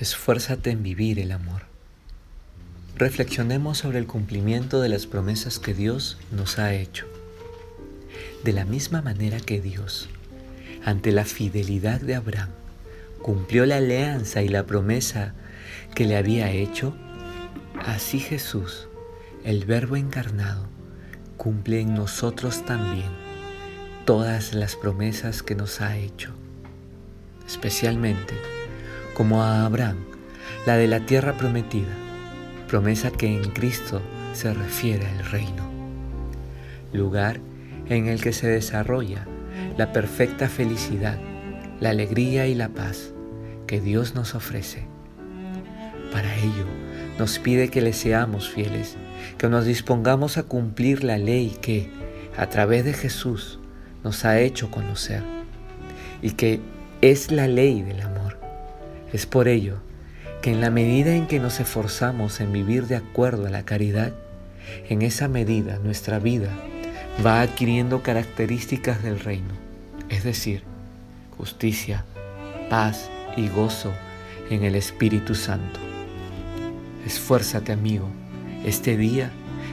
Esfuérzate en vivir el amor. Reflexionemos sobre el cumplimiento de las promesas que Dios nos ha hecho. De la misma manera que Dios, ante la fidelidad de Abraham, cumplió la alianza y la promesa que le había hecho, así Jesús, el Verbo encarnado, cumple en nosotros también todas las promesas que nos ha hecho, especialmente como a Abraham, la de la tierra prometida, promesa que en Cristo se refiere al reino, lugar en el que se desarrolla la perfecta felicidad, la alegría y la paz que Dios nos ofrece. Para ello, nos pide que le seamos fieles, que nos dispongamos a cumplir la ley que, a través de Jesús, nos ha hecho conocer y que es la ley del amor es por ello que en la medida en que nos esforzamos en vivir de acuerdo a la caridad, en esa medida nuestra vida va adquiriendo características del reino, es decir, justicia, paz y gozo en el Espíritu Santo. Esfuérzate, amigo, este día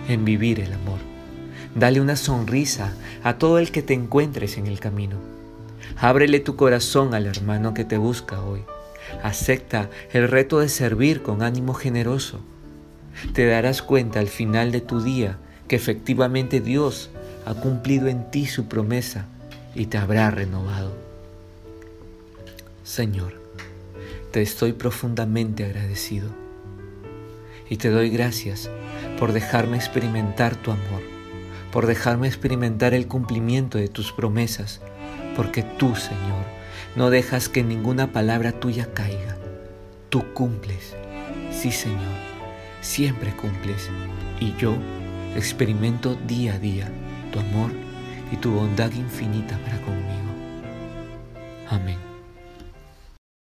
en vivir el amor. Dale una sonrisa a todo el que te encuentres en el camino. Ábrele tu corazón al hermano que te busca hoy. Acepta el reto de servir con ánimo generoso. Te darás cuenta al final de tu día que efectivamente Dios ha cumplido en ti su promesa y te habrá renovado. Señor, te estoy profundamente agradecido y te doy gracias por dejarme experimentar tu amor, por dejarme experimentar el cumplimiento de tus promesas, porque tú, Señor, no dejas que ninguna palabra tuya caiga. Tú cumples. Sí, Señor, siempre cumples. Y yo experimento día a día tu amor y tu bondad infinita para conmigo.